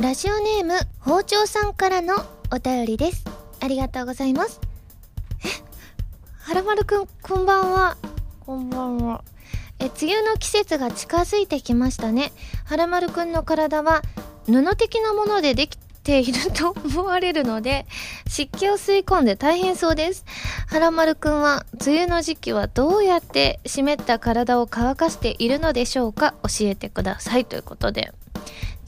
ラジオネーム包丁さんからのお便りです。ありがとうございます。えはらまるくんこんばんは。こんばんは。え梅雨の季節が近づいてきましたね。はらまるくんの体は布的なものでできていると思われるので湿気を吸い込んで大変そうです。はらまるくんは梅雨の時期はどうやって湿った体を乾かしているのでしょうか？教えてください。ということで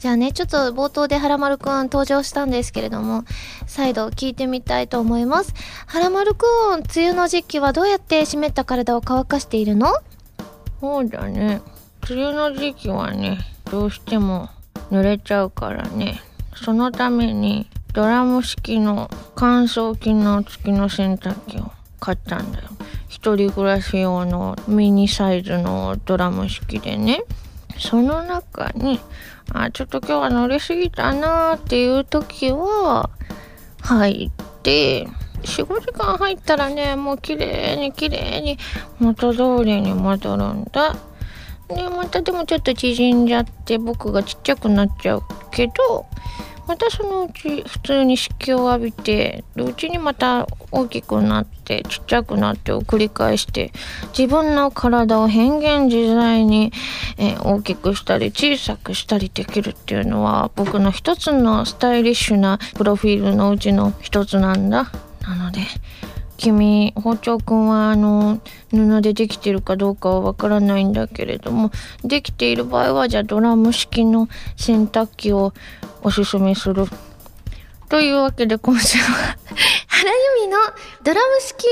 じゃあね、ちょっと冒頭ではらまるくん登場したんですけれども、再度聞いてみたいと思います。はらまるくん、梅雨の時期はどうやって湿った体を乾かしているの？そうだね。梅雨の時期はね、どうしても濡れちゃうからね。そのためにドラム式の乾燥機能付きの洗濯機を買ったんだよ。一人暮らし用のミニサイズのドラム式でね。その中に、あ、ちょっと今日は乗りすぎたなーっていう時は、入って、4、5時間入ったらね、もう綺麗に綺麗に元通りに戻るんだ。で、またでもちょっと縮んじゃって僕がちっちゃくなっちゃうけど、またそのうち普通に湿気を浴びてうちにまた大きくなってちっちゃくなってを繰り返して自分の体を変幻自在に、えー、大きくしたり小さくしたりできるっていうのは僕の一つのスタイリッシュなプロフィールのうちの一つなんだ。なので君包丁くんはあの布でできてるかどうかはわからないんだけれどもできている場合はじゃあドラム式の洗濯機をおすすめする。というわけで今週は原由美のドラム式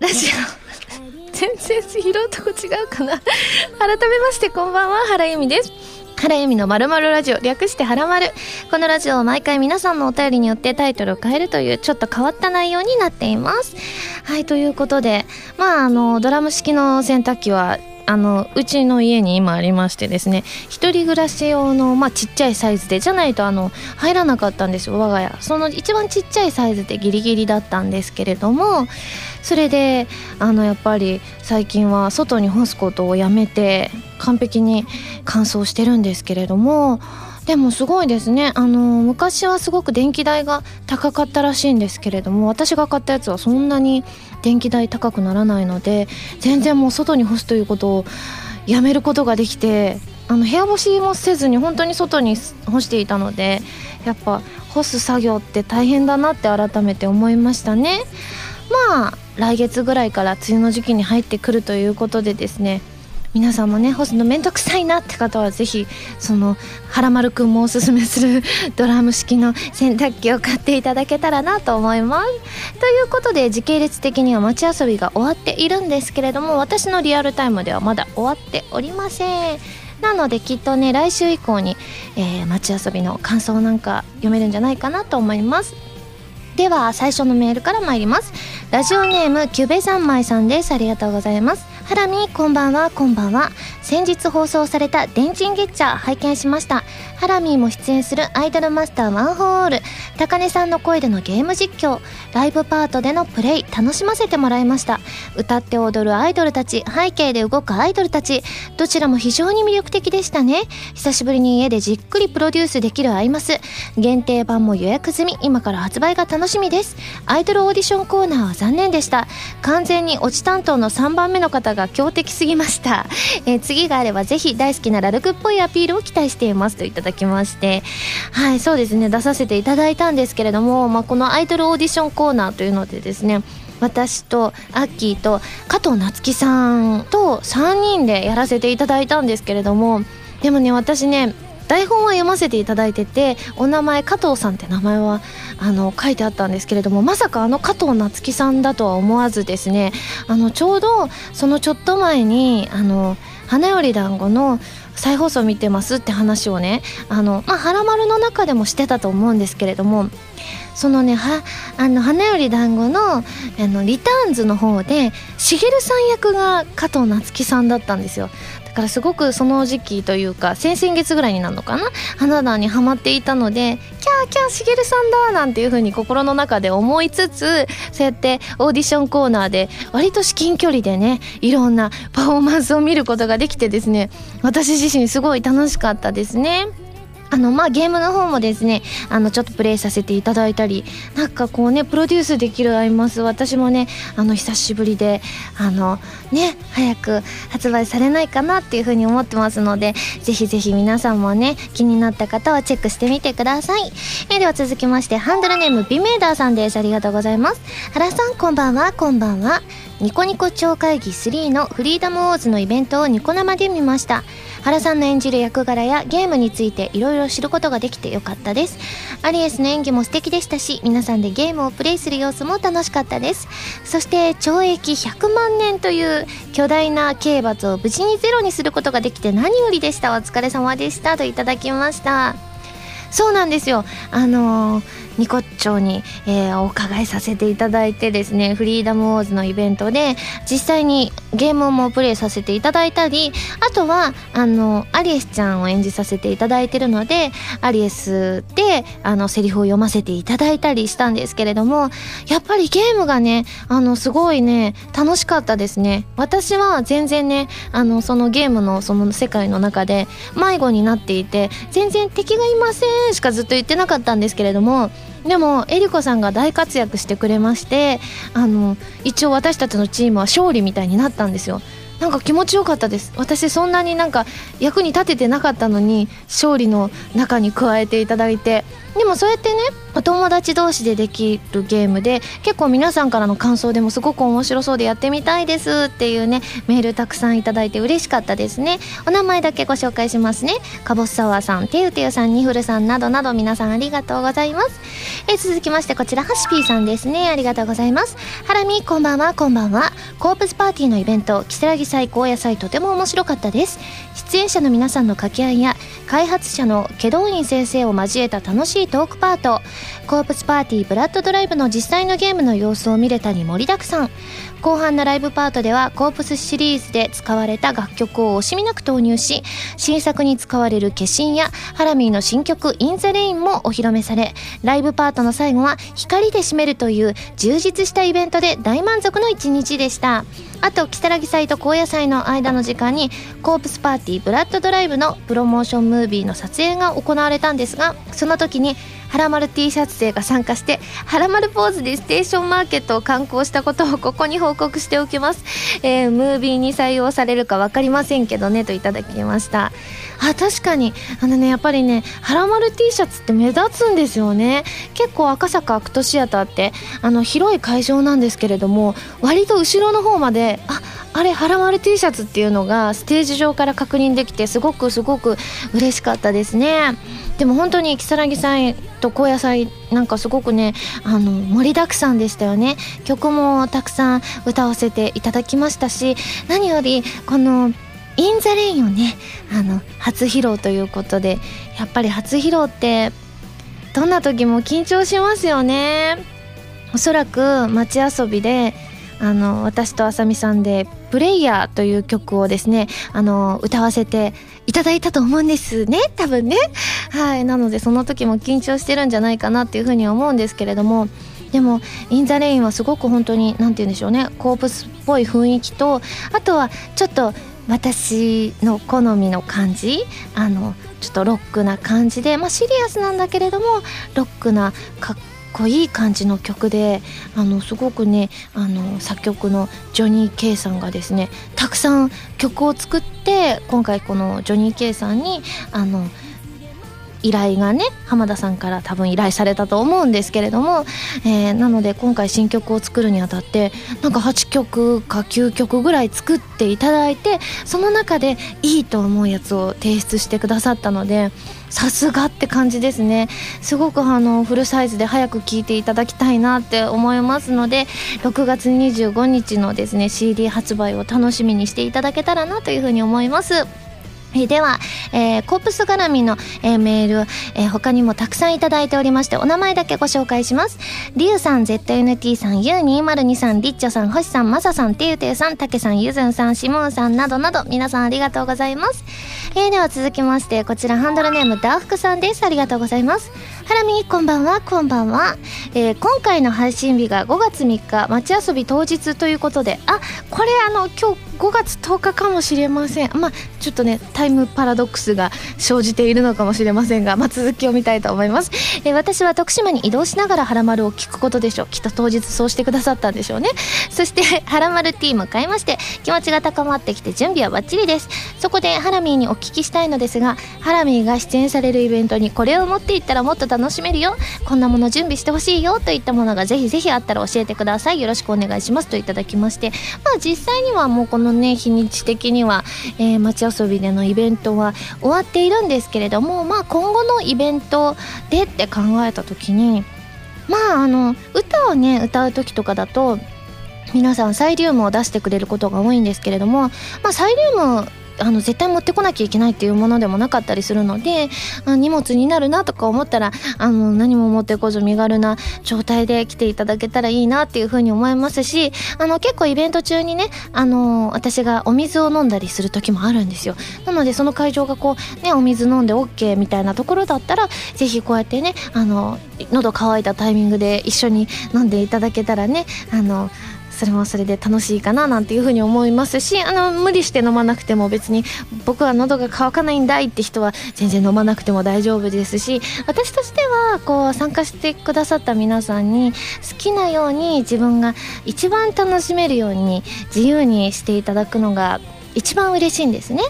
ラジオ。全然拾うとこ違うかな。改めましてこんばんは、原由美です。原由美のまるまるラジオ、略してはらまる。このラジオは毎回皆さんのお便りによってタイトルを変えるというちょっと変わった内容になっています。はい、ということで、まあ、あの、ドラム式の洗濯機はあのうちの家に今ありましてですね1人暮らし用の、まあ、ちっちゃいサイズでじゃないとあの入らなかったんですよ我が家。その一番ちっちゃいサイズでギリギリだったんですけれどもそれであのやっぱり最近は外に干すことをやめて完璧に乾燥してるんですけれどもでもすごいですね。あの昔はすごく電気代が高かったらしいんですけれども私が買ったやつはそんなに電気代高くならないので全然もう外に干すということをやめることができてあの部屋干しもせずに本当に外に干していたのでやっぱ干す作業って大変だなって改めて思いましたね。まあ来月ぐらいから梅雨の時期に入ってくるということでですね皆さんもね干すのめんどくさいなって方はぜひそのはらまるくんもおすすめするドラム式の洗濯機を買っていただけたらなと思います。ということで時系列的には街遊びが終わっているんですけれども私のリアルタイムではまだ終わっておりません。なのできっとね来週以降に、えー、街遊びの感想なんか読めるんじゃないかなと思います。では最初のメールから参ります。ラジオネームキュベ三昧さんですありがとうございます。ハラミこんばんはこんばんは。先日放送された電人ゲッチャー拝見しました。ハラミーも出演するアイドルマスターワンホール。高根さんの声でのゲーム実況。ライブパートでのプレイ楽しませてもらいました。歌って踊るアイドルたち背景で動くアイドルたち。どちらも非常に魅力的でしたね。久しぶりに家でじっくりプロデュースできるアイマス。限定版も予約済み。今から発売が楽しみです。アイドルオーディションコーナーは残念でした。完全に落ち担当の3番目の方が強敵すぎました、えー、次があればぜひ大好きなラルクっぽいアピールを期待しています。といただきまして。はいそうですね。出させていただいたんですけれども、まあ、このアイドルオーディションコーナーというのでですね私とアッキーと加藤夏樹さんと3人でやらせていただいたんですけれどもでもね私ね台本は読ませていただいててお名前加藤さんって名前はあの書いてあったんですけれどもまさかあの加藤夏樹さんだとは思わずですねあのちょうどそのちょっと前にあの花より団子の再放送見てますって話をねあのまあ「はらまる」の中でもしてたと思うんですけれどもそのねはあの花より団子のあのリターンズの方でしげるさん役が加藤夏樹さんだったんですよ。からすごくその時期というか先々月ぐらいになるのかな？花壇にはまっていたのでキャーキャーしげるさんだなんていう風に心の中で思いつつそうやってオーディションコーナーで割と至近距離でねいろんなパフォーマンスを見ることができてですね私自身すごい楽しかったですね。あのまあゲームの方もですねあのちょっとプレイさせていただいたりなんかこうねプロデュースできるアイマス私もねあの久しぶりであのね早く発売されないかなっていうふうに思ってますのでぜひぜひ皆さんもね気になった方はチェックしてみてください、え、では続きましてハンドルネームビメーダーさんです。ありがとうございます。原さんこんばんは。こんばんは。ニコニコ超会議3のフリーダムウォーズのイベントをニコ生で見ました。原さんの演じる役柄やゲームについていろいろ知ることができてよかったです。アリエスの演技も素敵でしたし皆さんでゲームをプレイする様子も楽しかったです。そして懲役100万年という巨大な刑罰を無事にゼロにすることができて何よりでした。お疲れ様でした。といただきました。そうなんですよ。あのーニコッチョに、えー、お伺いさせていただいてですねフリーダムウォーズのイベントで実際にゲームもプレイさせていただいたりあとはあのアリエスちゃんを演じさせていただいてるのでアリエスであのセリフを読ませていただいたりしたんですけれどもやっぱりゲームがねあのすごいね楽しかったですね。私は全然ねあのそのゲームのその世界の中で迷子になっていて全然敵がいませんしかずっと言ってなかったんですけれどもでもえりこさんが大活躍してくれましてあの一応私たちのチームは勝利みたいになったんですよ。なんか気持ちよかったです。私そんなになんか役に立ててなかったのに勝利の中に加えていただいてでもそうやってねお友達同士でできるゲームで結構皆さんからの感想でもすごく面白そうでやってみたいですっていうねメールたくさんいただいて嬉しかったですね。お名前だけご紹介しますね。かぼすサワーさんてゆてゆさんにふるさんなどなど皆さんありがとうございます。え続きましてこちらハシピーさんですね。ありがとうございます。ハラミこんばんはこんばんは。コープスパーティーのイベント如月祭後夜祭とても面白かったです。出演者の皆さんの掛け合いや開発者の祁答院先生を交えた楽しいトークパート。コープスパーティーブラッドドライブの実際のゲームの様子を見れたり盛りだくさん。後半のライブパートではコープスシリーズで使われた楽曲を惜しみなく投入し新作に使われる化身やハラミーの新曲「 in the rain」もお披露目されライブパートの最後は光で締めるという充実したイベントで大満足の一日でした。あと如月祭と高野祭の間の時間にコープスパーティーブラッドドライブのプロモーションムービーの撮影が行われたんですがその時にはらまる T シャツ勢が参加してはらまるポーズでステーションマーケットを観光したことをここに報告しておきます、えー、ムービーに採用されるか分かりませんけどねといただきました。あ確かに。あのねやっぱりねはらまる T シャツって目立つんですよね。結構赤坂アクトシアターってあの広い会場なんですけれども割と後ろの方までああれはらまる T シャツっていうのがステージ上から確認できてすごくすごく嬉しかったですね。でも本当に如月さんと高野菜なんかすごくねあの盛りだくさんでしたよね。曲もたくさん歌わせていただきましたし何よりこの「イン・ザ・レイン」をねあの初披露ということでやっぱり初披露ってどんな時も緊張しますよね。おそらく街遊びであの私とあさみさんで「プレイヤー」という曲をですねあの歌わせていただいたと思うんですね。多分ね。はい。なのでその時も緊張してるんじゃないかなっていうふうに思うんですけれども。でも「イン・ザ・レイン」はすごく本当に何て言うんでしょうね。コープスっぽい雰囲気とあとはちょっと私の好みの感じ。あのちょっとロックな感じでまあシリアスなんだけれどもロックなかっこいい感じの曲であのすごくねあの作曲のジョニー・ケイさんがですねたくさん曲を作って今回このジョニー・ケイさんにあの依頼がね浜田さんから多分依頼されたと思うんですけれども、えー、なので今回新曲を作るにあたってなんか8曲か9曲ぐらい作っていただいてその中でいいと思うやつを提出してくださったのでさすがって感じですねすごくあのフルサイズで早く聴いていただきたいなって思いますので6月25日のですね CD 発売を楽しみにしていただけたらなというふうに思います。えでは、えー、コープス絡みの、えー、メール、えー、他にもたくさんいただいておりましてお名前だけご紹介します。りゅうさん ZNT さん U202 さんリッチョさん星さんマサさんてゆてゆさんたけさんゆずんさんしもんさんなどなど皆さんありがとうございます、えー、では続きましてこちらハンドルネームダーフクさんです。ありがとうございます。ハラミこんばんはこんばんは、えー、今回の配信日が5月3日街遊び当日ということで。あこれあの今日5月10日かもしれません。まあちょっとねタイムパラドックスが生じているのかもしれませんが、まあ、続きを見たいと思います、えー、私は徳島に移動しながらハラマルを聞くことでしょう。きっと当日そうしてくださったんでしょうね。そしてハラマルティー迎えまして気持ちが高まってきて準備はバッチリです。そこでハラミーにお聞きしたいのですがハラミーが出演されるイベントにこれを持っていったらもっと楽楽しめるよ。こんなもの準備してほしいよ。といったものがぜひぜひあったら教えてください。よろしくお願いします。といただきまして。まあ実際にはもうこのね日にち的には、えー、街遊びでのイベントは終わっているんですけれどもまあ今後のイベントでって考えた時にまああの歌をね歌う時とかだと皆さんサイリウムを出してくれることが多いんですけれども、まあ、サイリウムあの絶対持ってこなきゃいけないっていうものでもなかったりするのであ荷物になるなとか思ったらあの何も持ってこず身軽な状態で来ていただけたらいいなっていうふうに思いますしあの結構イベント中にねあの私がお水を飲んだりする時もあるんですよ。なのでその会場がこうねお水飲んで OK みたいなところだったらぜひこうやってねあの喉乾いたタイミングで一緒に飲んでいただけたらねあのそれもそれで楽しいかななんていうふうに思いますしあの無理して飲まなくても別に僕は喉が渇かないんだいって人は全然飲まなくても大丈夫ですし私としてはこう参加してくださった皆さんに好きなように自分が一番楽しめるように自由にしていただくのが一番嬉しいんですね。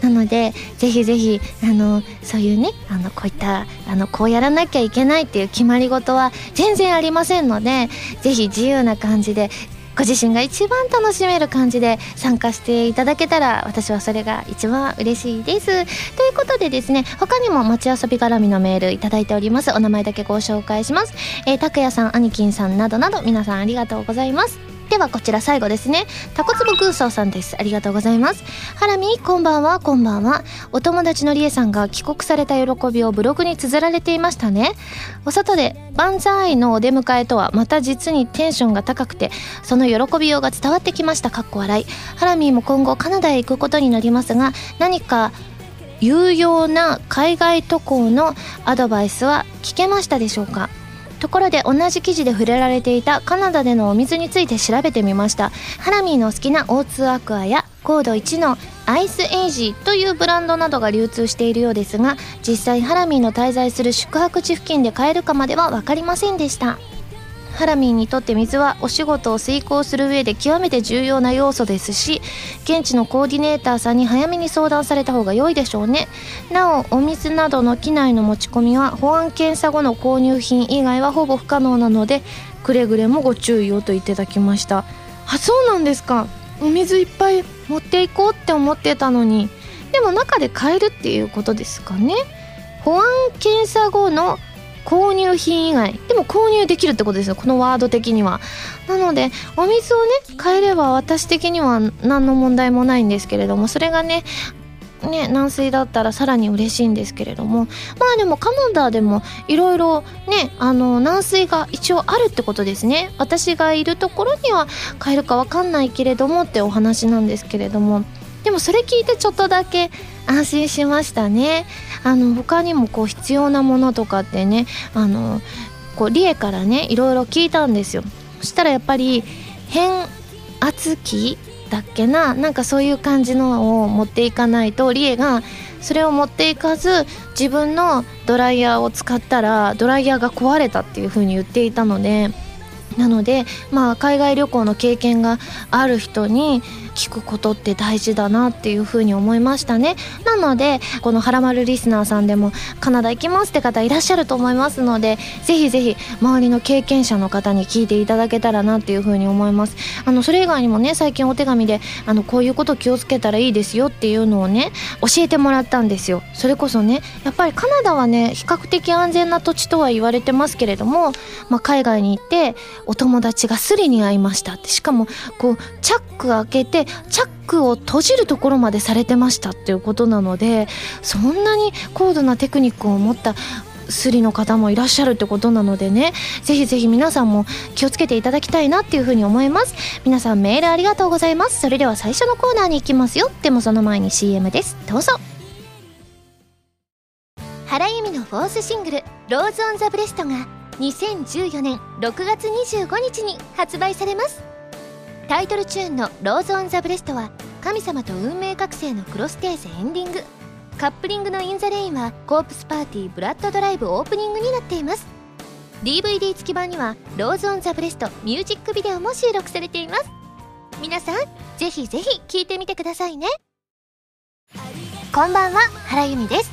なのでぜひぜひあのそういうねあのこういったあのこうやらなきゃいけないっていう決まり事は全然ありませんのでぜひ自由な感じでご自身が一番楽しめる感じで参加していただけたら私はそれが一番嬉しいです。ということでですね他にも街遊び絡みのメールいただいております。お名前だけご紹介します。えー、拓也さん兄貴さんなどなど皆さんありがとうございます。ではこちら最後ですね。タコツボグーソーさんです。ありがとうございます。ハラミこんばんは。こんばんは。お友達のりえさんが帰国された喜びをブログに綴られていましたね。お外で万歳のお出迎えとはまた実にテンションが高くてその喜びようが伝わってきました。かっこ笑い。ハラミーも今後カナダへ行くことになりますが何か有用な海外渡航のアドバイスは聞けましたでしょうか？ところで同じ記事で触れられていたカナダでのお水について調べてみました。ハラミーの好きな O2 アクアやコード1のアイスエイジというブランドなどが流通しているようですが実際ハラミーの滞在する宿泊地付近で買えるかまでは分かりませんでした。ハラミーにとって水はお仕事を遂行する上で極めて重要な要素ですし現地のコーディネーターさんに早めに相談された方が良いでしょうね。なおお水などの機内の持ち込みは保安検査後の購入品以外はほぼ不可能なのでくれぐれもご注意をといただきました。あそうなんですか。お水いっぱい持っていこうって思ってたのに。でも中で買えるっていうことですかね。保安検査後の購入品以外でも購入できるってことですよこのワード的には。なのでお水をね買えれば私的には何の問題もないんですけれどもそれがねね、軟水だったらさらに嬉しいんですけれどもまあでもカナダーでもいろいろねあの軟水が一応あるってことですね。私がいるところには買えるかわかんないけれどもってお話なんですけれども。でもそれ聞いてちょっとだけ安心しましたね。あの他にもこう必要なものとかってねあのこうリエからねいろいろ聞いたんですよ。そしたらやっぱり変圧器だっけな？なんかそういう感じのを持っていかないとリエがそれを持っていかず自分のドライヤーを使ったらドライヤーが壊れたっていう風に言っていたのでなのでまあ海外旅行の経験がある人に聞くことって大事だなっていうふうに思いましたね。なのでこの「はらまるリスナー」さんでもカナダ行きますって方いらっしゃると思いますのでぜひぜひ周りの経験者の方に聞いていただけたらなっていうふうに思います。あのそれ以外にもね最近お手紙であのこういうこと気をつけたらいいですよっていうのをね教えてもらったんですよ。それこそねやっぱりカナダはね比較的安全な土地とは言われてますけれども、まあ、海外に行ってお友達がスリに会いましたって。しかもこうチャック開けてチャックを閉じるところまでされてましたっていうことなのでそんなに高度なテクニックを持ったスリの方もいらっしゃるってことなのでねぜひぜひ皆さんも気をつけていただきたいなっていうふうに思います。皆さんメールありがとうございます。それでは最初のコーナーに行きますよ。でもその前に CM です。どうぞ。原由実のフォースシングル「 Rose on the breast」が2014年6月25日に発売されます。タイトルチューンの「 Rose on the breast」は神様と運命覚醒のクロステーゼエンディング。カップリングの in the rain はコープスパーティーブラッドドライブオープニングになっています。DVD 付き版には Rose on the breast ミュージックビデオも収録されています。皆さんぜひぜひ聴いてみてくださいね。こんばんは原由実です。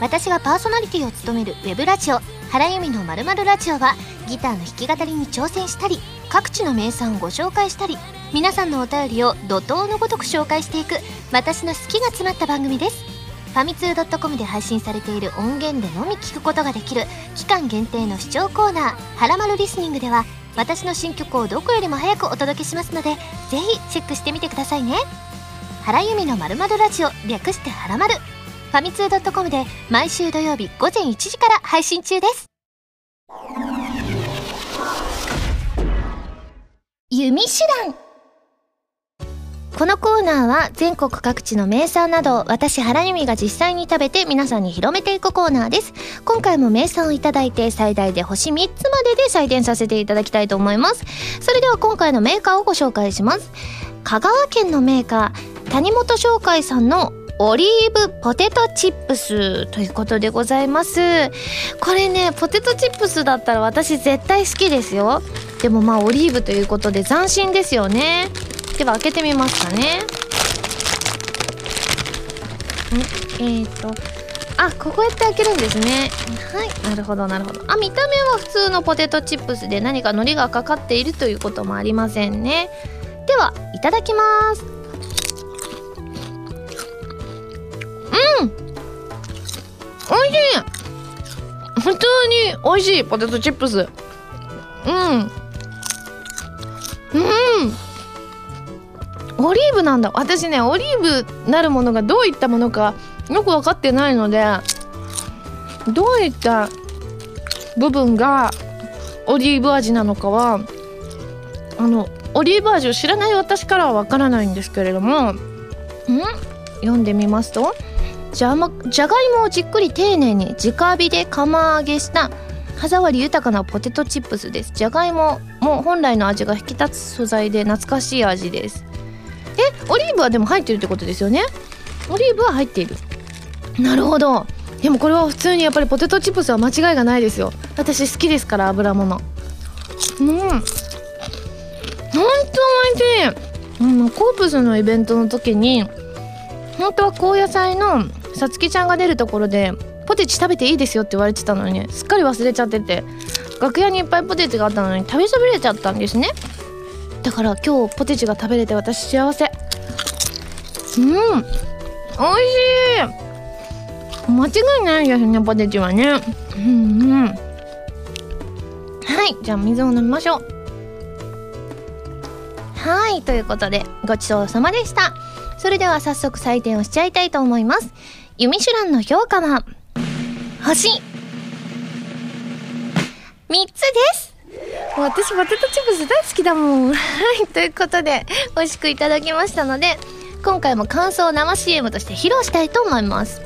私がパーソナリティを務めるウェブラジオ。原由実のまるまるラジオはギターの弾き語りに挑戦したり各地の名産をご紹介したり皆さんのお便りを怒涛のごとく紹介していく私の好きが詰まった番組です。ファミツー .com で配信されている音源でのみ聞くことができる期間限定の視聴コーナー「はらまるリスニング」では私の新曲をどこよりも早くお届けしますのでぜひチェックしてみてくださいね。原由美のまるまるラジオ略してはらまるァミツー .com で毎週土曜日午前1時から配信中です。弓手段。このコーナーは全国各地の名産など私原由美が実際に食べて皆さんに広めていくコーナーです。今回も名産をいただいて最大で星3つまでで採点させていただきたいと思います。それでは今回のメーカーをご紹介します。香川県のメーカー谷本商会さんのオリーブポテトチップスということでございます。これねポテトチップスだったら私絶対好きですよ。でもまあオリーブということで斬新ですよね。では開けてみますかね。えっ、ー、とあこうやって開けるんですね。はいなるほどなるほど。あ見た目は普通のポテトチップスで何か海苔がかかっているということもありませんね。ではいただきます。うん。おいしい。本当に美味しい。ポテトチップス。うん。うん。オリーブなんだ。私ねオリーブなるものがどういったものかよく分かってないのでどういった部分がオリーブ味なのかはあのオリーブ味を知らない私からは分からないんですけれどもん？読んでみますと。じゃまじゃがいもをじっくり丁寧に直火で釜揚げした歯触り豊かなポテトチップスです。じゃがいもも本来の味が引き立つ素材で懐かしい味です。えオリーブはでも入ってるってことですよね？オリーブは入っている。なるほど。でもこれは普通にやっぱりポテトチップスは間違いがないですよ。私好きですから油物。うん。ほんと美味しい、うん、コープスのイベントの時に本当は高野菜のさつきちゃんが出るところでポテチ食べていいですよって言われてたのにすっかり忘れちゃってて楽屋にいっぱいポテチがあったのに食べそびれちゃったんですね。だから今日ポテチが食べれて私幸せ。うん。美味しい。間違いないですねポテチはね。うんうん。はいじゃあ水を飲みましょう。はいということでごちそうさまでした。それでは早速採点をしちゃいたいと思います。ユミシュランの評価は？星3つです私ポテトチップス大好きだもん。はい、ということで、美味しくいただきましたので、今回も感想を生 CM として披露したいと思います。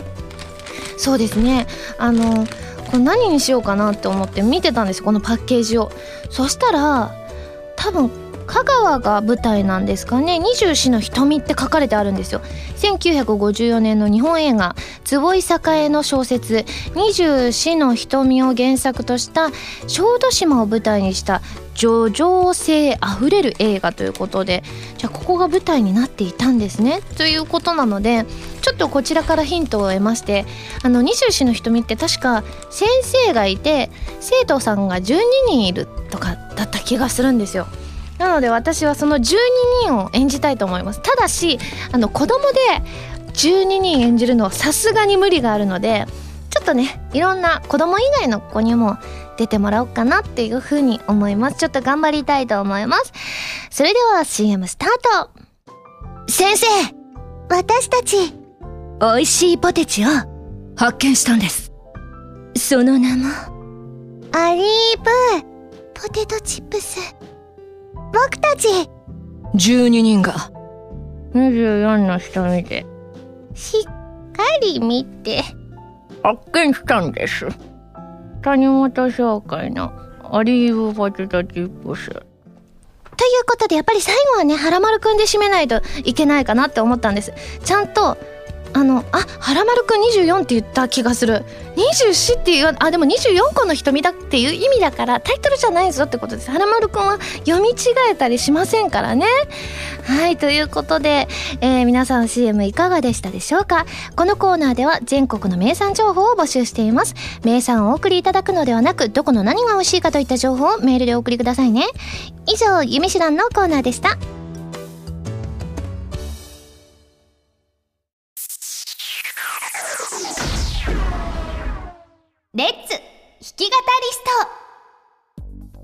そうですね、あの、これ何にしようかなって思って見てたんですこのパッケージを。そしたら、多分香川が舞台なんですかね。二十四の瞳って書かれてあるんですよ。1954年の日本映画坪井栄の小説二十四の瞳を原作とした小豆島を舞台にした叙情性あふれる映画ということでじゃあここが舞台になっていたんですね。ということなのでちょっとこちらからヒントを得ましてあの二十四の瞳って確か先生がいて生徒さんが12人いるとかだった気がするんですよ。なので私はその12人を演じたいと思います。ただしあの子供で12人演じるのはさすがに無理があるのでちょっとねいろんな子供以外の子にも出てもらおうかなっていうふうに思います。ちょっと頑張りたいと思います。それでは CM スタート。先生私たち美味しいポテチを発見したんです。その名もアリーブポテトチップス。僕たち。12人が。24の人見て。しっかり見て。発見したんです。谷本商会のオリーブポテトチップス。といいうことでやっぱり最後はね、はらまるくんで締めないといけないかなって思ったんです。ちゃんと、あの、あ、はらまるくん24って言った気がする。24っていう、あ、でも24個の瞳だっていう意味だから、タイトルじゃないぞってことです。はらまるくんは読み違えたりしませんからね。はい、ということで、えー、皆さん CM いかがでしたでしょうか？このコーナーでは全国の名産情報を募集しています。名産をお送りいただくのではなく、どこの何が美味しいかといった情報をメールでお送りくださいね。以上、ゆみしらんのコーナーでした。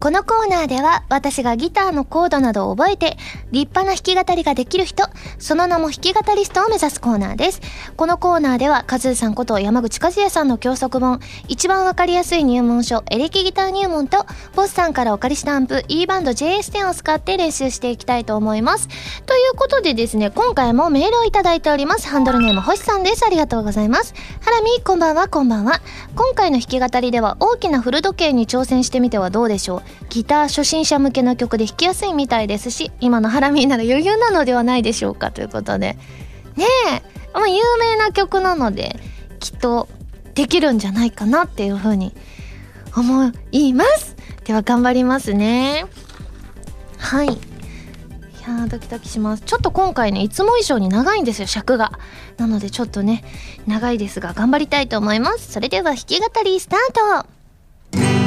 このコーナーでは私がギターのコードなどを覚えて立派な弾き語りができる人、その名も弾き語りストを目指すコーナーです。このコーナーではカズーさんこと山口和也さんの教則本、一番わかりやすい入門書、エレキギター入門と、ボスさんからお借りしたアンプ E バンド JS10 を使って練習していきたいと思います。ということでですね、今回もメールをいただいております。ハンドルネーム星さんです。ありがとうございます。ハラミ、こんばんは、こんばんは。今回の弾き語りでは大きなフル時計に挑戦してみてはどうでしょう。ギター初心者向けの曲で弾きやすいみたいですし今のハラミーなら余裕なのではないでしょうかということで。ねえ、まあ、有名な曲なのできっとできるんじゃないかなっていうふうに思います。では頑張りますね。はい。いやドキドキします。ちょっと今回ねいつも以上に長いんですよ尺が。なのでちょっとね長いですが頑張りたいと思います。それでは弾き語りスタート。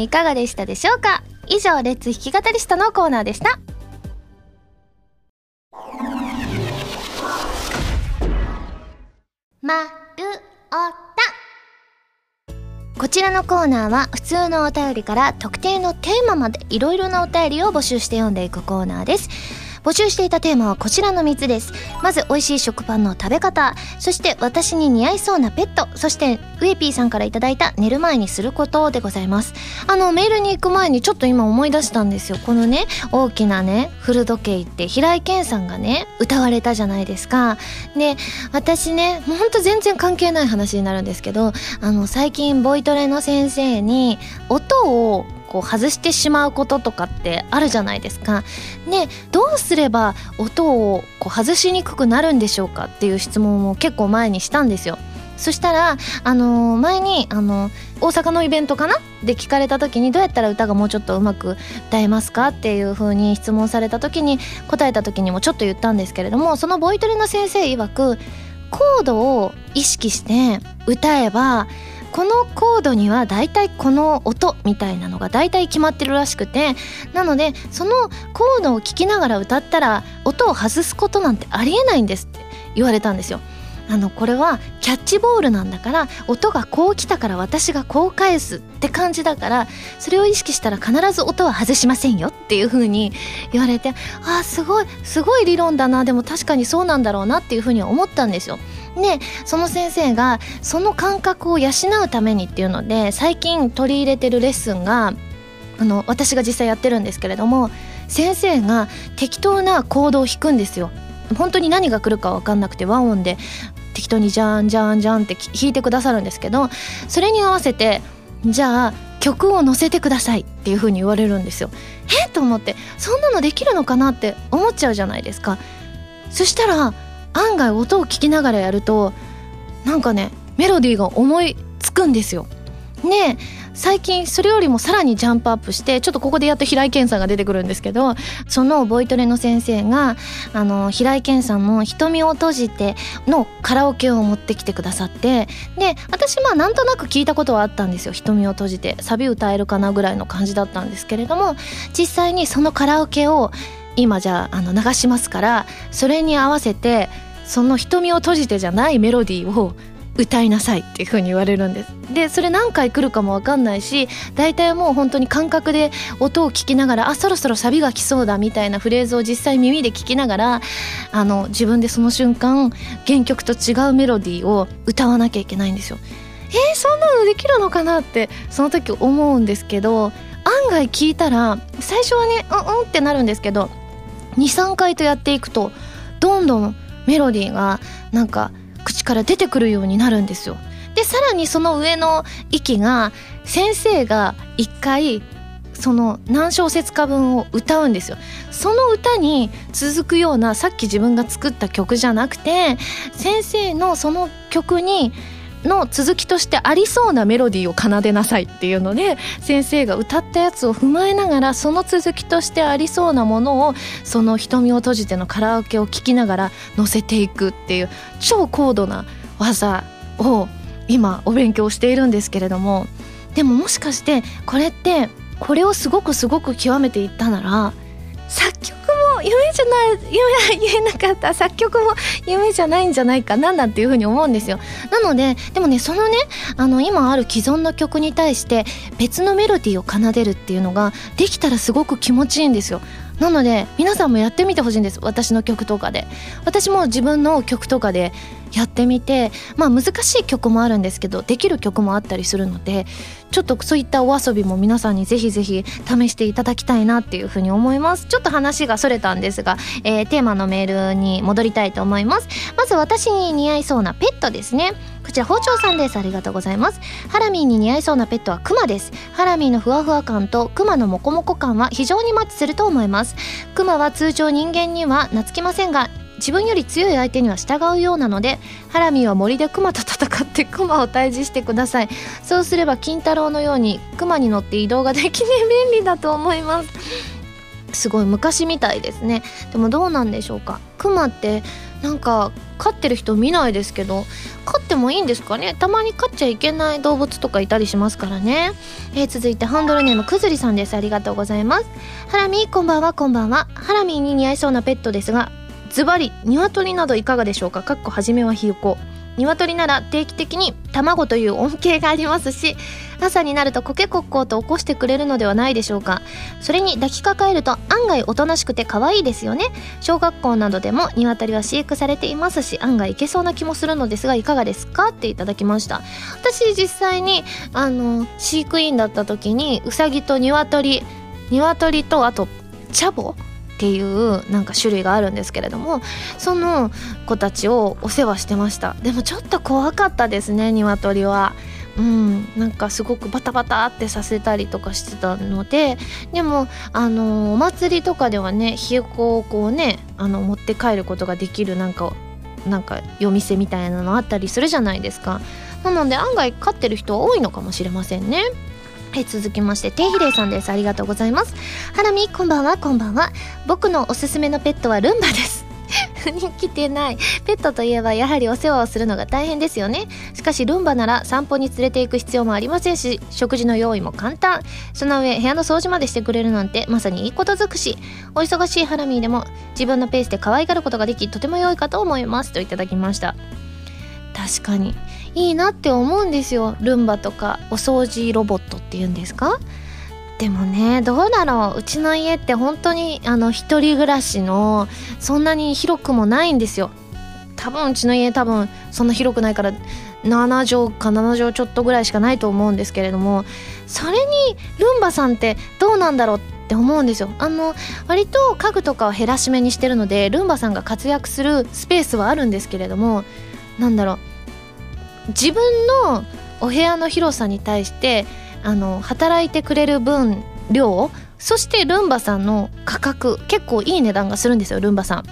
んいかがでしたでしょうか？以上、レッツ弾き語りストのコーナーでした。まるおたこちらのコーナーは普通のお便りから特定のテーマまでいろいろなお便りを募集して読んでいくコーナーです。募集していたテーマはこちらの3つです。まず美味しい食パンの食べ方。そして私に似合いそうなペット。そしてウエピーさんからいいた寝る前にすることでございます。あのメールに行く前にちょっと今思い出したんですよ。このね大きなね古時計って平井堅さんがね歌われたじゃないですか。で私ねもうほんと全然関係ない話になるんですけどあの最近ボイトレの先生に音をこう外してしまうこととかってあるじゃないですか。ねどうすれば音をこう外しにくくなるんでしょうかっていう質問を結構前にしたんですよ。そしたら、あのー、前に、あのー、大阪のイベントかな？で聞かれた時にどうやったら歌がもうちょっとうまく歌えますかっていう風に質問された時に答えた時にもちょっと言ったんですけれどもそのボイトレの先生曰くコードを意識して歌えばこのコードにはだいたいこの音みたいなのがだいたい決まってるらしくてなのでそのコードを聴きながら歌ったら音を外すことなんてありえないんですって言われたんですよ。あのこれはキャッチボールなんだから音がこう来たから私がこう返すって感じだからそれを意識したら必ず音は外しませんよっていう風に言われてああすごいすごい理論だなでも確かにそうなんだろうなっていう風に思ったんですよ。でその先生がその感覚を養うためにっていうので最近取り入れてるレッスンがあの私が実際やってるんですけれども先生が適当なコードを弾くんですよ。本当に何が来るか分かんなくて和音で適当にジャンジャンジャンって弾いてくださるんですけどそれに合わせてじゃあ曲を載せてくださいっていう風に言われるんですよ。えと思ってそんなのできるのかなって思っちゃうじゃないですか。そしたら案外音を聞きながらやるとなんかねメロディーが思いつくんですよ。ね最近それよりもさらにジャンプアップしてちょっとここでやっと平井堅さんが出てくるんですけどそのボイトレの先生があの平井堅さんの「瞳を閉じて」のカラオケを持ってきてくださってで私まあなんとなく聞いたことはあったんですよ「瞳を閉じて」サビ歌えるかなぐらいの感じだったんですけれども実際にそのカラオケを今じゃああの流しますからそれに合わせてその瞳を閉じてじゃないメロディーを歌いなさいっていう風に言われるんです。でそれ何回来るかも分かんないし大体もう本当に感覚で音を聞きながらあそろそろサビが来そうだみたいなフレーズを実際耳で聞きながらあの自分でその瞬間原曲と違うメロディーを歌わなきゃいけないんですよ。えー、そんなのできるのかなってその時思うんですけど案外聞いたら最初はねうんうんってなるんですけど23回とやっていくとどんどんメロディーがなんか口から出てくるようになるんですよ。でさらにその上の息が先生が一回その何小節か分を歌うんですよその歌に続くようなさっき自分が作った曲じゃなくて先生のその曲にの続きとしてありそうなメロディーを奏でなさいっていうので先生が歌ったやつを踏まえながらその続きとしてありそうなものをその瞳を閉じてのカラオケを聴きながら乗せていくっていう超高度な技を今お勉強しているんですけれどもでももしかしてこれってこれをすごくすごく極めていったなら作曲夢じゃない夢言えなかった作曲も夢じゃないんじゃないかななんていうふうに思うんですよ。なのででもねそのねあの今ある既存の曲に対して別のメロディーを奏でるっていうのができたらすごく気持ちいいんですよ。なので皆さんもやってみてほしいんです。私の曲とかで。私も自分の曲とかでやってみてまあ難しい曲もあるんですけどできる曲もあったりするのでちょっとそういったお遊びも皆さんにぜひぜひ試していただきたいなっていうふうに思います。ちょっと話がそれたんですが、えー、テーマのメールに戻りたいと思います。まず私に似合いそうなペットですね。こちら包丁さんです。ありがとうございます。ハラミーに似合いそうなペットはクマです。ハラミーのふわふわ感とクマのモコモコ感は非常にマッチすると思います。クマは通常人間には懐きませんが自分より強い相手には従うようなのでハラミは森でクマと戦ってクマを退治してください。そうすれば金太郎のようにクマに乗って移動ができね便利だと思います。すごい昔みたいですね。でもどうなんでしょうか。クマってなんか飼ってる人見ないですけど飼ってもいいんですかね。たまに飼っちゃいけない動物とかいたりしますからね、えー、続いてハンドルネームくずりさんです。ありがとうございます。ハラミこんばんはこんばんは。ハラミに似合いそうなペットですがズバリ鶏などいかがでしょうか？かっこ初めはひよこ。鶏なら定期的に卵という恩恵がありますし朝になるとコケコッコーと起こしてくれるのではないでしょうか？それに抱きかかえると案外おとなしくて可愛いですよね。小学校などでも鶏は飼育されていますし案外いけそうな気もするのですがいかがですか？っていただきました。私実際にあの飼育員だった時にうさぎと鶏鶏とあとチャボっていうなんか種類があるんですけれどもその子たちをお世話してました。でもちょっと怖かったですね鶏は。うん、なんかすごくバタバタってさせたりとかしてたのででもあのお祭りとかではねひよこをこうねあの持って帰ることができるなんかなんか夜店みたいなのあったりするじゃないですか。なので案外飼ってる人多いのかもしれませんね。はい、続きまして、テイヒレイさんです。ありがとうございます。ハラミ、こんばんは、こんばんは。僕のおすすめのペットはルンバです。来てない。ペットといえばやはりお世話をするのが大変ですよね。しかしルンバなら散歩に連れて行く必要もありませんし、食事の用意も簡単。その上、部屋の掃除までしてくれるなんてまさにいいこと尽くし。お忙しいハラミーでも自分のペースで可愛がることができ、とても良いかと思います。といただきました。確かに。いいなって思うんですよ。ルンバとかお掃除ロボットっていうんですか？でもねどうだろう。うちの家って本当にあの一人暮らしのそんなに広くもないんですよ。多分うちの家多分そんな広くないから7畳か7畳ちょっとぐらいしかないと思うんですけれどもそれにルンバさんってどうなんだろうって思うんですよ。あの割と家具とかを減らし目にしてるのでルンバさんが活躍するスペースはあるんですけれどもなんだろう。自分のお部屋の広さに対してあの働いてくれる分量そしてルンバさんの価格結構いい値段がするんですよルンバさん。っ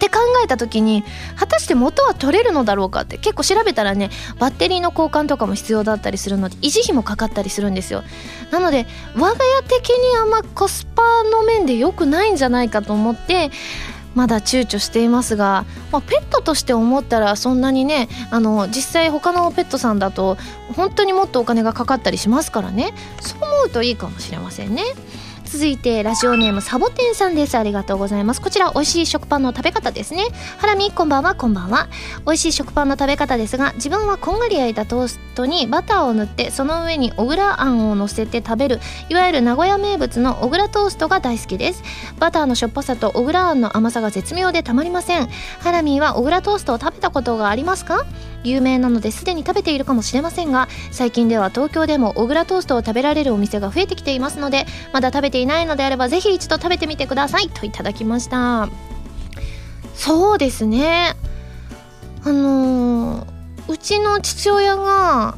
て考えた時に果たして元は取れるのだろうかって結構調べたらねバッテリーの交換とかも必要だったりするので維持費もかかったりするんですよなので我が家的にあんまコスパの面で良くないんじゃないかと思ってまだ躊躇していますが、まあ、ペットとして思ったらそんなにねあの実際他のペットさんだと本当にもっとお金がかかったりしますからねそう思うといいかもしれませんね。続いてラジオネームサボテンさんです。ありがとうございます。こちら美味しい食パンの食べ方ですね。ハラミこんばんはこんばんは。美味しい食パンの食べ方ですが自分はこんがり焼いたトーストにバターを塗ってその上に小倉あんを乗せて食べるいわゆる名古屋名物の小倉トーストが大好きです。バターのしょっぱさと小倉あんの甘さが絶妙でたまりません。ハラミーは小倉トーストを食べたことがありますか？有名なのですでに食べているかもしれませんが最近では東京でも小倉トーストを食べられるお店が増えてきていますのでまだ食べていないのであればぜひ一度食べてみてくださいといただきました。そうですね。あのー、うちの父親が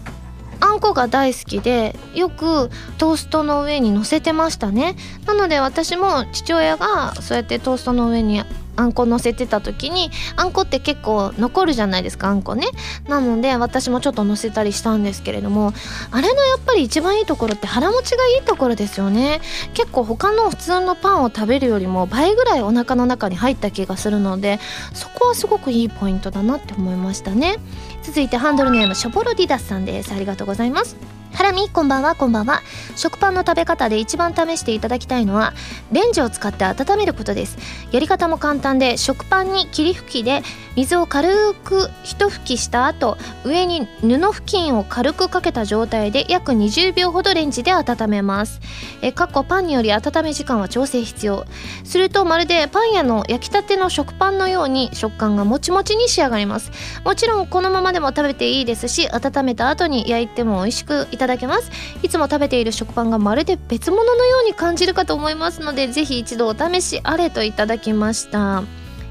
あんこが大好きでよくトーストの上に乗せてましたね。なので私も父親がそうやってトーストの上にあんこ乗せてた時にあんこって結構残るじゃないですかあんこね。なので私もちょっと乗せたりしたんですけれどもあれのやっぱり一番いいところって腹持ちがいいところですよね。結構他の普通のパンを食べるよりも倍ぐらいお腹の中に入った気がするのでそこはすごくいいポイントだなって思いましたね。続いてハンドルネームショボロディダスさんです。ありがとうございます。ハラミこんばんはこんばんは。食パンの食べ方で一番試していただきたいのはレンジを使って温めることです。やり方も簡単で食パンに霧吹きで水を軽く一吹きした後上に布布巾を軽くかけた状態で約20秒ほどレンジで温めます。えかっこパンにより温め時間は調整必要。するとまるでパン屋の焼きたての食パンのように食感がもちもちに仕上がります。もちろんこのままでも食べていいですし温めた後に焼いても美味しくいただただけます。いつも食べている食パンがまるで別物のように感じるかと思いますのでぜひ一度お試しあれといただきました。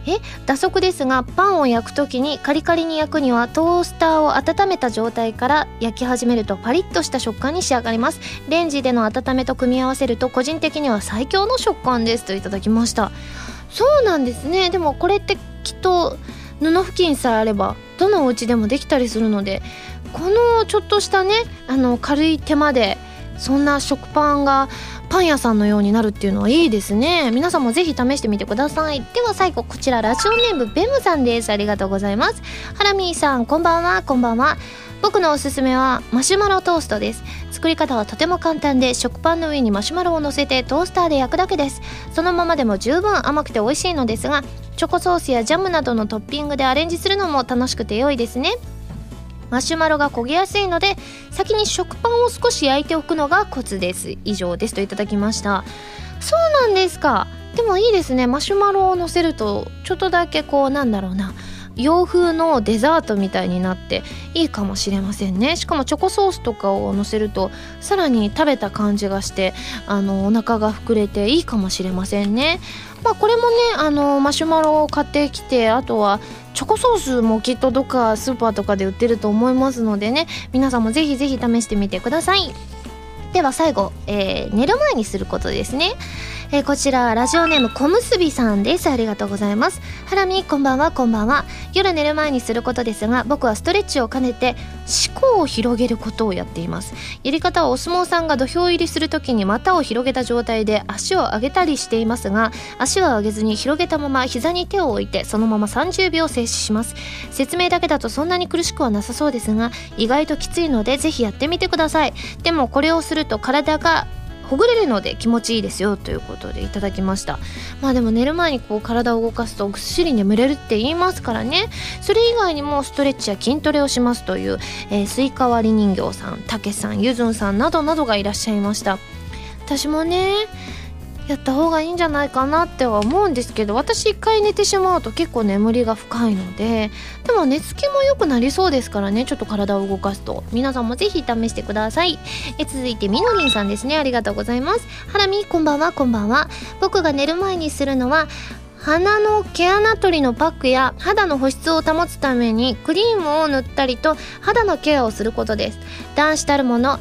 え打足ですがパンを焼く時にカリカリに焼くにはトースターを温めた状態から焼き始めるとパリッとした食感に仕上がります。レンジでの温めと組み合わせると個人的には最強の食感です。といただきました。そうなんですね。でもこれってきっと布布巾さえあればどのお家でもできたりするのでこのちょっとしたねあの軽い手間でそんな食パンがパン屋さんのようになるっていうのはいいですね。皆さんもぜひ試してみてください。では最後こちらラジオネームベムさんです。ありがとうございます。ハラミーさんこんばんは。こんばんは。僕のおすすめはマシュマロトーストです。作り方はとても簡単で食パンの上にマシュマロを乗せてトースターで焼くだけです。そのままでも十分甘くて美味しいのですがチョコソースやジャムなどのトッピングでアレンジするのも楽しくて良いですねマシュマロが焦げやすいので先に食パンを少し焼いておくのがコツです。以上ですといただきました。そうなんですか。でもいいですね。マシュマロを乗せるとちょっとだけこうなんだろうな。洋風のデザートみたいになっていいかもしれませんね。しかもチョコソースとかをのせるとさらに食べた感じがしてあのお腹が膨れていいかもしれませんね。まあこれもねあのマシュマロを買ってきてあとはチョコソースもきっとどっかスーパーとかで売ってると思いますのでね皆さんもぜひぜひ試してみてください。では最後、えー、寝る前にすることですね。えー、こちらラジオネーム小むすびさんです。ありがとうございます。ハラミこんばんは。こんばんは。夜寝る前にすることですが僕はストレッチを兼ねて思考を広げることをやっています。やり方はお相撲さんが土俵入りするときに股を広げた状態で足を上げたりしていますが足は上げずに広げたまま膝に手を置いてそのまま30秒静止します。説明だけだとそんなに苦しくはなさそうですが意外ときついのでぜひやってみてください。でもこれをすると体がほぐれるので気持ちいいですよということでいただきました。まあでも寝る前にこう体を動かすとぐっすり眠れるって言いますからね。それ以外にもストレッチや筋トレをしますという、えー、スイカ割り人形さんたけさんゆずんさんなどなどがいらっしゃいました。私もねやった方がいいんじゃないかなっては思うんですけど私一回寝てしまうと結構眠りが深いのででも寝つきも良くなりそうですからねちょっと体を動かすと。皆さんもぜひ試してください。え続いてみのりんさんですね。ありがとうございます。ハラミこんばんは。こんばんは。僕が寝る前にするのは鼻の毛穴取りのパックや肌の保湿を保つためにクリームを塗ったりと肌のケアをすることです。男子たるもの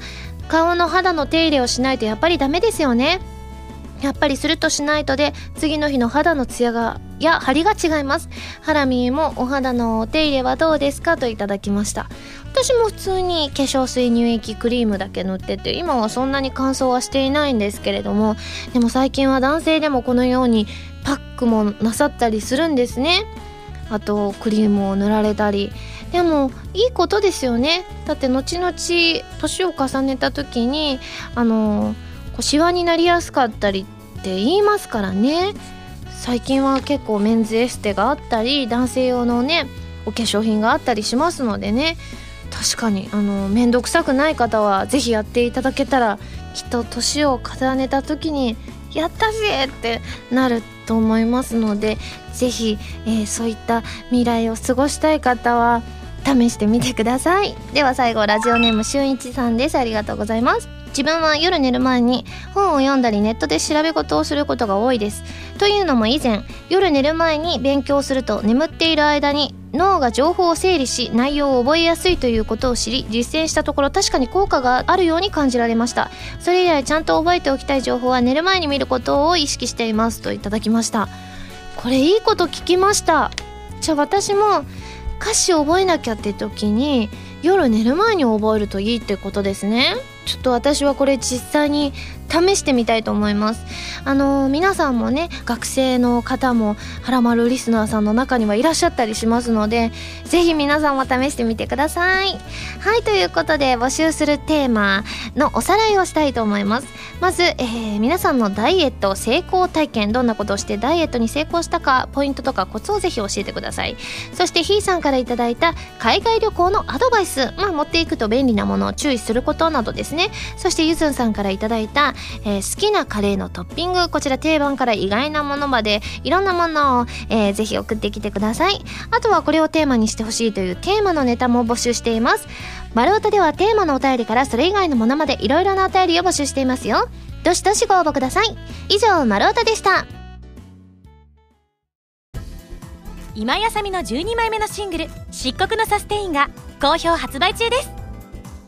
顔の肌の手入れをしないとやっぱりダメですよね。やっぱりするとしないとで次の日の肌のツヤがや張りが違います。ハラミーもお肌のお手入れはどうですかといただきました。私も普通に化粧水乳液クリームだけ塗ってて今はそんなに乾燥はしていないんですけれどもでも最近は男性でもこのようにパックもなさったりするんですね。あとクリームを塗られたり。でもいいことですよね。だって後々年を重ねた時にあのシワになりやすかったりって言いますからね。最近は結構メンズエステがあったり男性用のねお化粧品があったりしますのでね。確かにあの面倒くさくない方は是非やっていただけたらきっと年を重ねた時に「やったぜ!」ってなると思いますので是非、えー、そういった未来を過ごしたい方は試してみてください。では最後ラジオネームしゅんいちさんです。ありがとうございます。自分は夜寝る前に本を読んだりネットで調べ事をすることが多いです。というのも以前夜寝る前に勉強すると眠っている間に脳が情報を整理し内容を覚えやすいということを知り実践したところ確かに効果があるように感じられました。それ以来ちゃんと覚えておきたい情報は寝る前に見ることを意識していますといただきました。これいいこと聞きました。じゃあ私も歌詞覚えなきゃって時に夜寝る前に覚えるといいってことですね。ちょっと私はこれ実際に試してみたいと思います。あの皆さんもね学生の方もはらまるリスナーさんの中にはいらっしゃったりしますのでぜひ皆さんも試してみてください。はいということで募集するテーマのおさらいをしたいと思います。まず、えー、皆さんのダイエット成功体験どんなことをしてダイエットに成功したかポイントとかコツをぜひ教えてください。そしてひーさんから頂いた海外旅行のアドバイスまあ持っていくと便利なものを注意することなどです。ね。そしてゆずんさんから頂いたえー、好きなカレーのトッピング。こちら定番から意外なものまでいろんなものを、えー、ぜひ送ってきてください。あとはこれをテーマにしてほしいというテーマのネタも募集しています。丸太ではテーマのお便りからそれ以外のものまでいろいろなお便りを募集していますよ。どしどしご応募ください。以上丸太でした。今やさみの12枚目のシングル「漆黒のサステイン」が好評発売中です。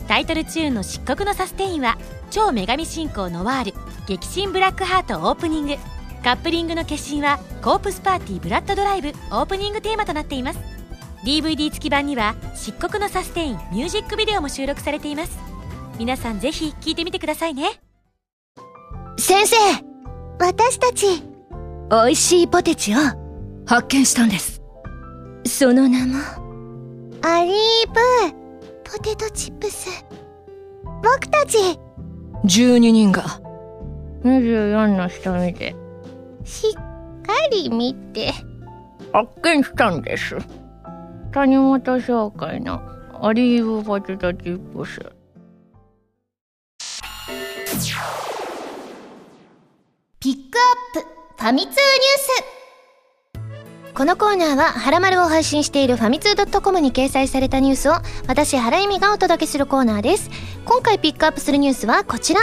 タイトルチューンの「漆黒のサステイン」は超女神進行ノワール激震ブラックハートオープニング。カップリングの決心はコープスパーティーブラッドドライブオープニングテーマとなっています。DVD 付き版には漆黒のサステインミュージックビデオも収録されています。皆さんぜひ聴いてみてくださいね。先生私たち美味しいポテチを発見したんです。その名も？アリーブポテトチップス。僕たち。12人が。24の下見でしっかり見て。発見したんです。谷本商会のオリーブポテトチップス。ピックアップファミ通ニュースこのコーナーは、はらまるを配信しているファミツー .com に掲載されたニュースを、私、原由美がお届けするコーナーです。今回ピックアップするニュースはこちら。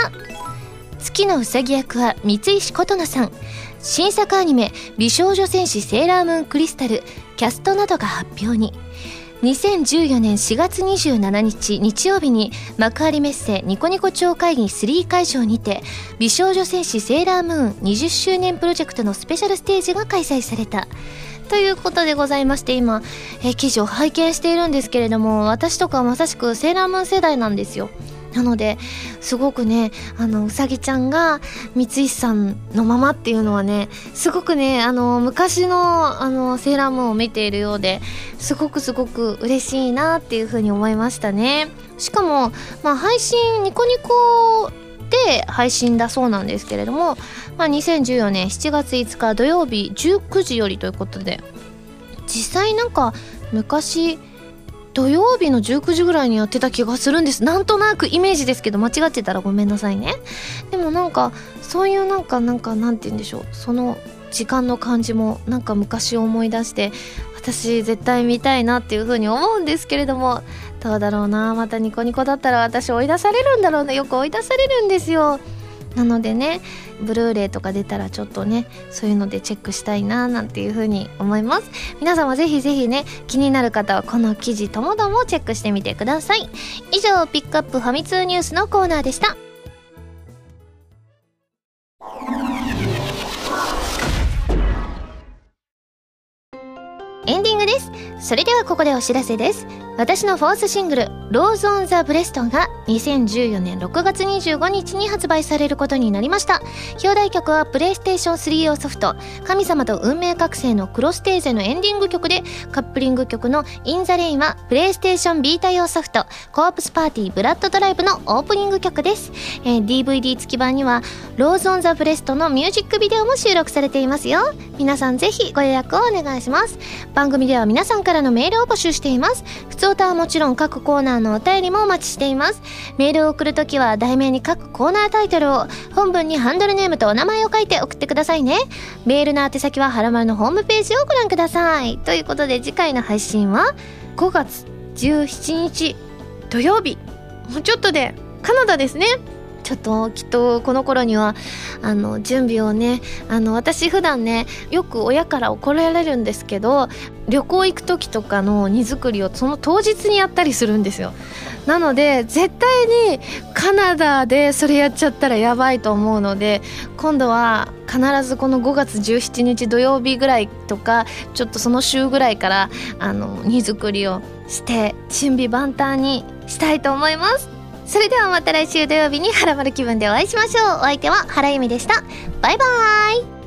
月のうさぎ役は三石琴乃さん。新作アニメ、美少女戦士セーラームーンクリスタル、キャストなどが発表に。2014年4月27日日曜日に幕張メッセニコニコ超会議3会場にて美少女戦士セーラームーン20周年プロジェクトのスペシャルステージが開催されたということでございまして今、え記事を拝見しているんですけれども私とかまさしくセーラームーン世代なんですよ。なのですごくねあのうさぎちゃんが三石さんのままっていうのはねすごくねあの昔のあのセーラームーンを見ているようですごくすごく嬉しいなっていうふうに思いましたね。しかも、まあ、配信ニコニコで配信だそうなんですけれども、まあ、2014年7月5日土曜日19時よりということで実際なんか昔土曜日の19時ぐらいにやってた気がするんです。なんとなくイメージですけど間違ってたらごめんなさいね。でもなんかそういうなんかなんかなんて言うんでしょう。その時間の感じもなんか昔を思い出して私絶対見たいなっていう風に思うんですけれどもどうだろうな。またニコニコだったら私追い出されるんだろうなよく追い出されるんですよ。なのでねブルーレイとか出たらちょっとねそういうのでチェックしたいななんていう風に思います。皆さんもぜひぜひね気になる方はこの記事ともどもチェックしてみてください。以上ピックアップファミ通ニュースのコーナーでした。エンディングです。それではここでお知らせです。私のフォースシングル「 Rose on the breast」が2014年6月25日に発売されることになりました。表題曲はプレイステーション3用ソフト「神様と運命覚醒」のクロステーゼのエンディング曲でカップリング曲の「 in the rain」はプレイステーションビータ用ソフト「コープスパーティーブラッドドライブ」のオープニング曲です、えー、DVD 付き版には「 Rose on the breast」のミュージックビデオも収録されていますよ。皆さんぜひご予約をお願いします。番組では皆さんからのメールを募集しています。普通歌はもちろん各コーナーのお便りもお待ちしています。メールを送るときは題名に各コーナータイトルを本文にハンドルネームとお名前を書いて送ってくださいね。メールの宛先ははらまるのホームページをご覧ください。ということで次回の配信は5月17日土曜日。もうちょっとでカナダですね。ちょっときっとこの頃にはあの準備をねあの私普段ねよく親から怒られるんですけど旅行行く時とかの荷造りをその当日にやったりするんですよ。なので絶対にカナダでそれやっちゃったらやばいと思うので今度は必ずこの5月17日土曜日ぐらいとかちょっとその週ぐらいからあの荷造りをして準備万端にしたいと思います。それではまた来週土曜日にハラマル気分でお会いしましょう。お相手は原由美でした。バイバーイ。